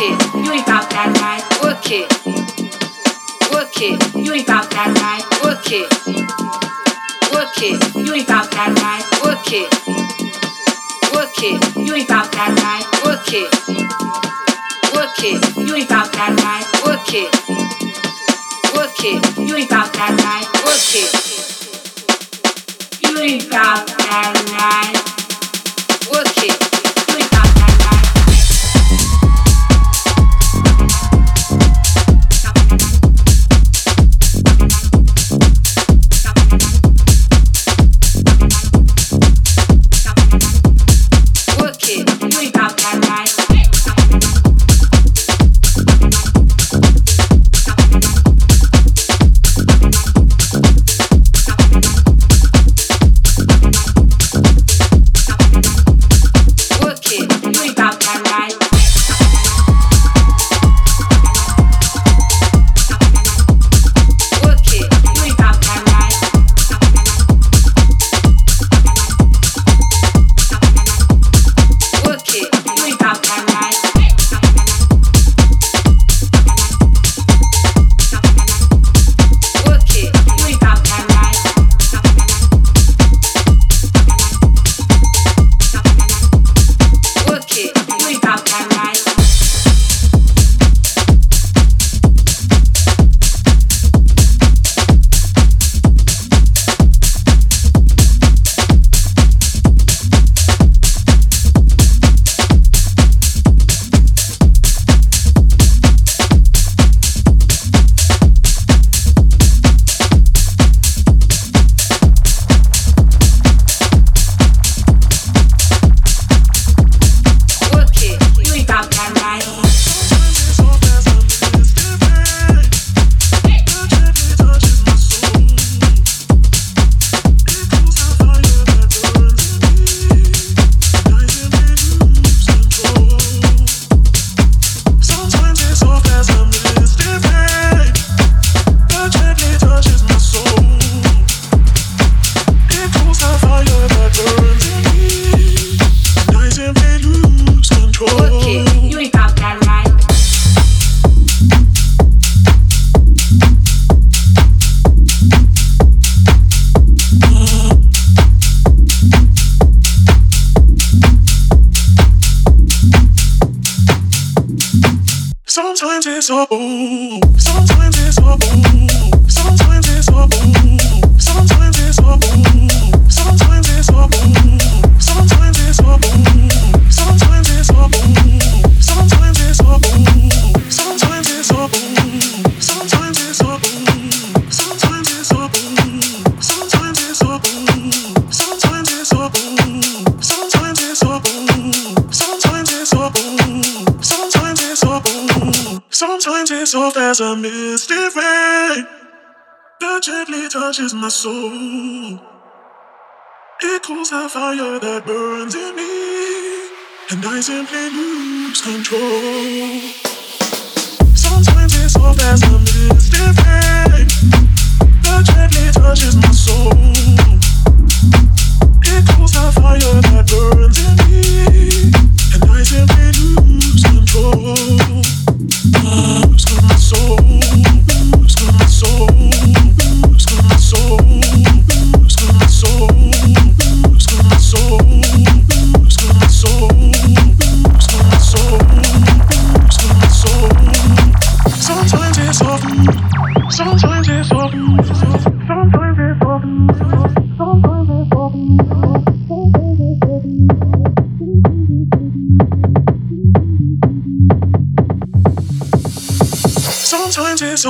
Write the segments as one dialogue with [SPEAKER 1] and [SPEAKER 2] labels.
[SPEAKER 1] it. Work it. Work it. You ain't about that life. Work it. Work it. You ain't about that life. Work it. Work it. You ain't about that life. Work it. Work it. You ain't about that
[SPEAKER 2] life. Work it. Work it. You ain't about that life. Work it. You ain't about that life. Work it.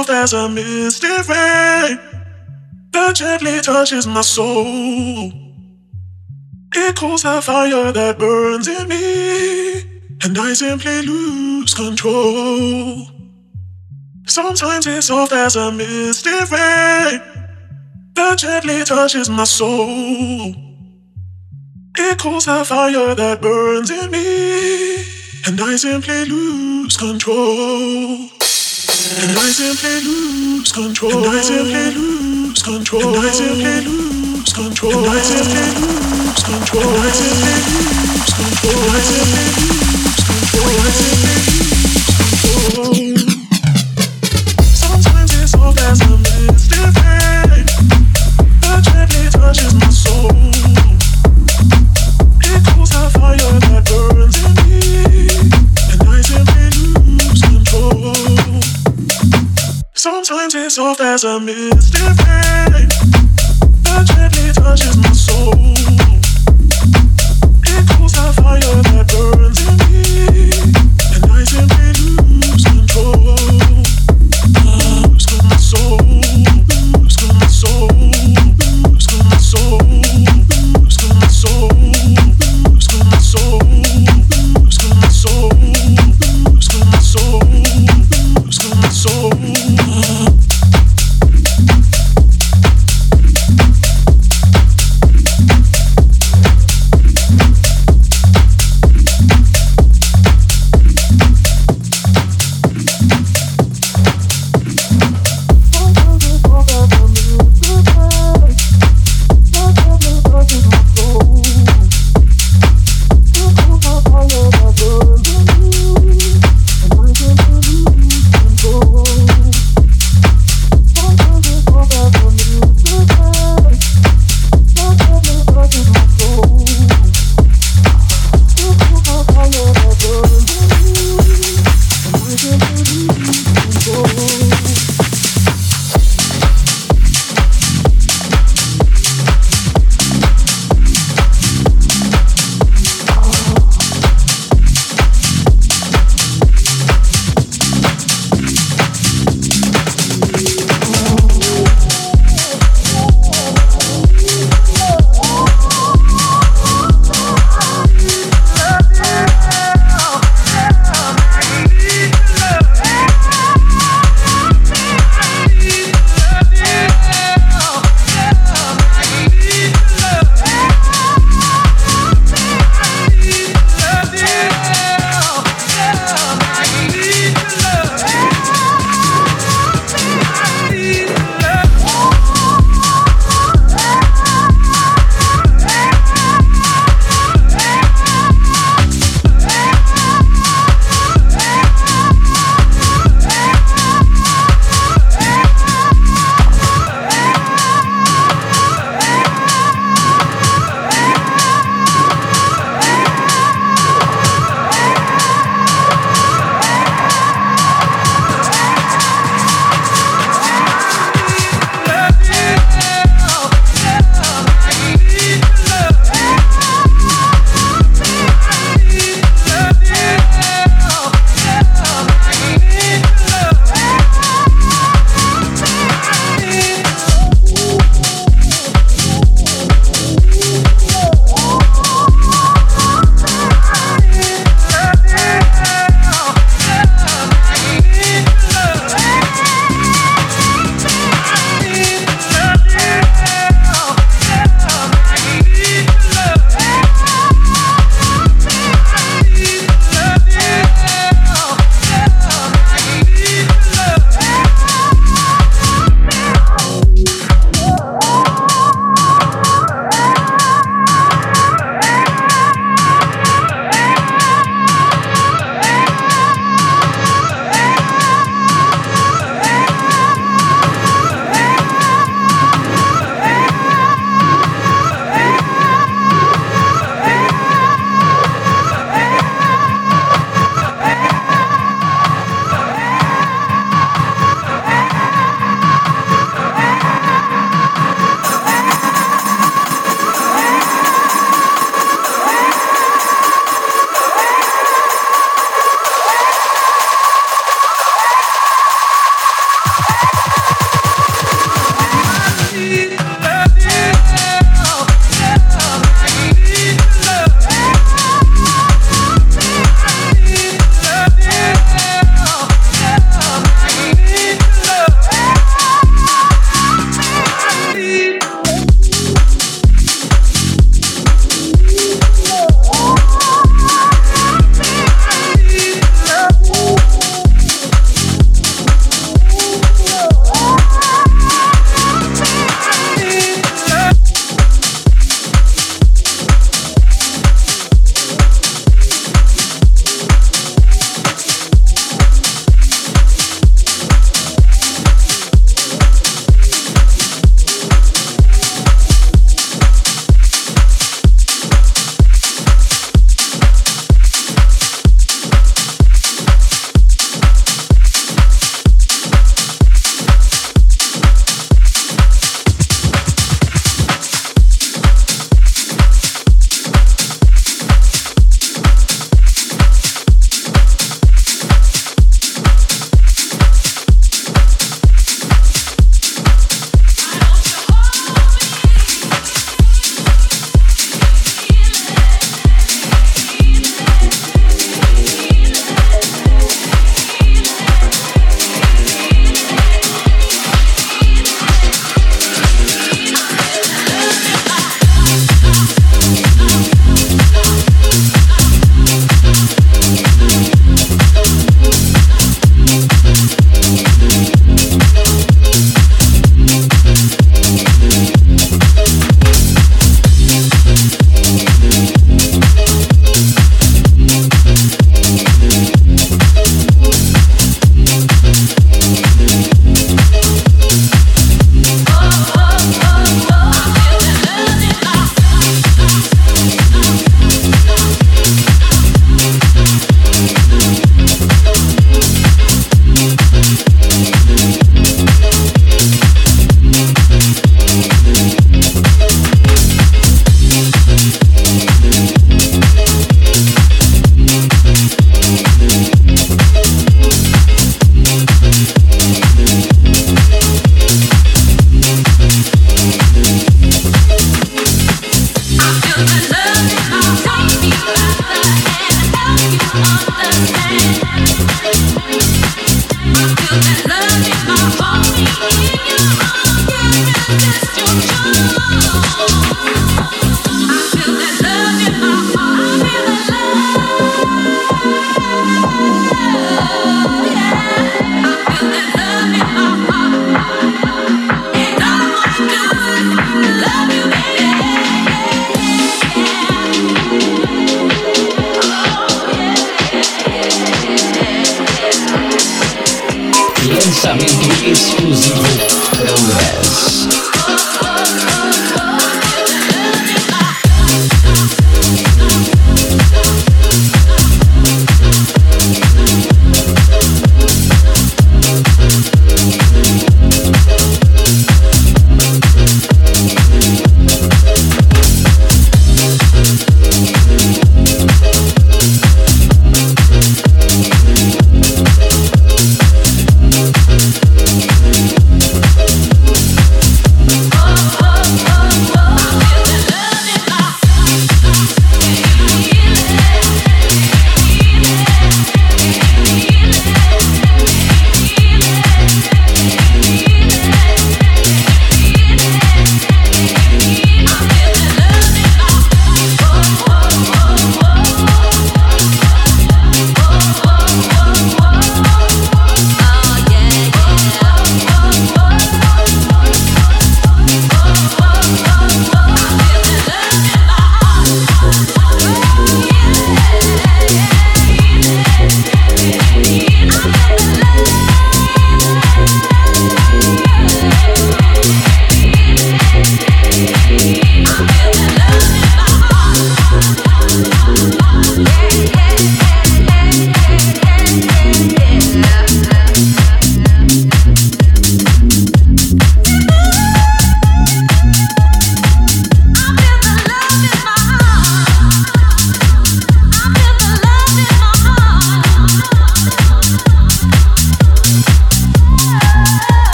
[SPEAKER 2] Soft as a misty rain that gently touches my soul. It cools the fire that burns in me, and I simply lose control. Sometimes it's soft as a misty rain that gently touches my soul. It cools the fire that burns in me, and I simply lose control. And I simply lose control. And I simply lose control. And I simply lose control. And I simply lose control. And I simply lose control. And I simply lose control. And I simply lose control. Sometimes it's soft as a rain that gently touches my Sometimes it's soft as a misty rain that gently touches my soul.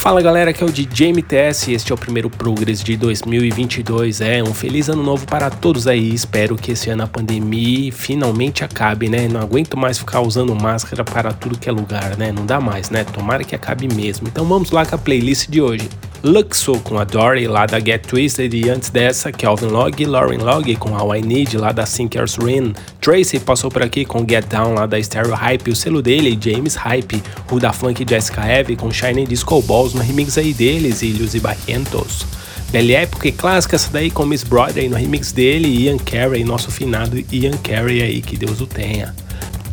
[SPEAKER 3] Fala galera, aqui é o DJ MTS e este é o primeiro Progress de 2022. É um feliz ano novo para todos aí. Espero que esse ano a pandemia finalmente acabe, né? Não aguento mais ficar usando máscara para tudo que é lugar, né? Não dá mais, né? Tomara que acabe mesmo. Então vamos lá com a playlist de hoje. Luxo com a Dory lá da Get Twisted e antes dessa Kelvin Log e Lauren Log com All I Need lá da Sinkers Rin. Tracy passou por aqui com Get Down lá da Stereo Hype, o selo dele James Hype, o da Funk Jessica Heavy com Shining Disco Balls no remix aí deles, Ilhos e Barrientos. Bela época e clássica essa daí com Miss Brother no remix dele Ian Carey, nosso finado Ian Carey aí, que Deus o tenha.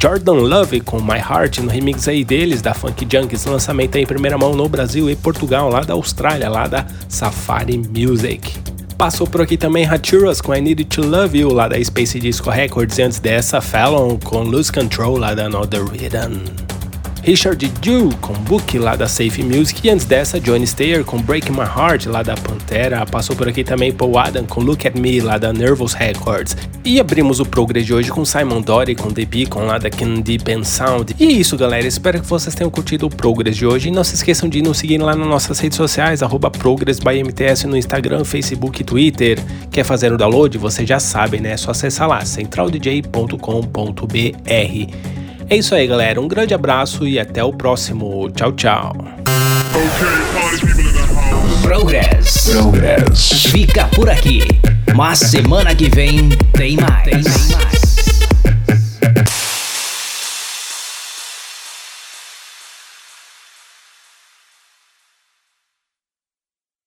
[SPEAKER 3] Jordan Love com My Heart no remix aí deles da Funk Junkies, lançamento aí em primeira mão no Brasil e Portugal, lá da Austrália, lá da Safari Music. Passou por aqui também Haturas com I Need to Love You, lá da Space Disco Records, e antes dessa Fallon com Lose Control, lá da Another Rhythm. Richard Dew com Book lá da Safe Music e antes dessa Johnny Stayer com Break My Heart lá da Pantera. Passou por aqui também Paul Adam com Look at Me lá da Nervous Records. E abrimos o Progress de hoje com Simon Dory com The Beacon lá da Can Deep and Sound. E é isso galera, espero que vocês tenham curtido o Progress de hoje e não se esqueçam de nos seguir lá nas nossas redes sociais, arroba Progress by MTS no Instagram, Facebook e Twitter. Quer fazer o download? Você já sabe, né? É só acessar lá, centraldj.com.br. É isso aí, galera. Um grande abraço e até o próximo. Tchau, tchau.
[SPEAKER 4] Progress.
[SPEAKER 5] Progress.
[SPEAKER 4] Fica por aqui. Mas semana que vem tem mais. Tem mais.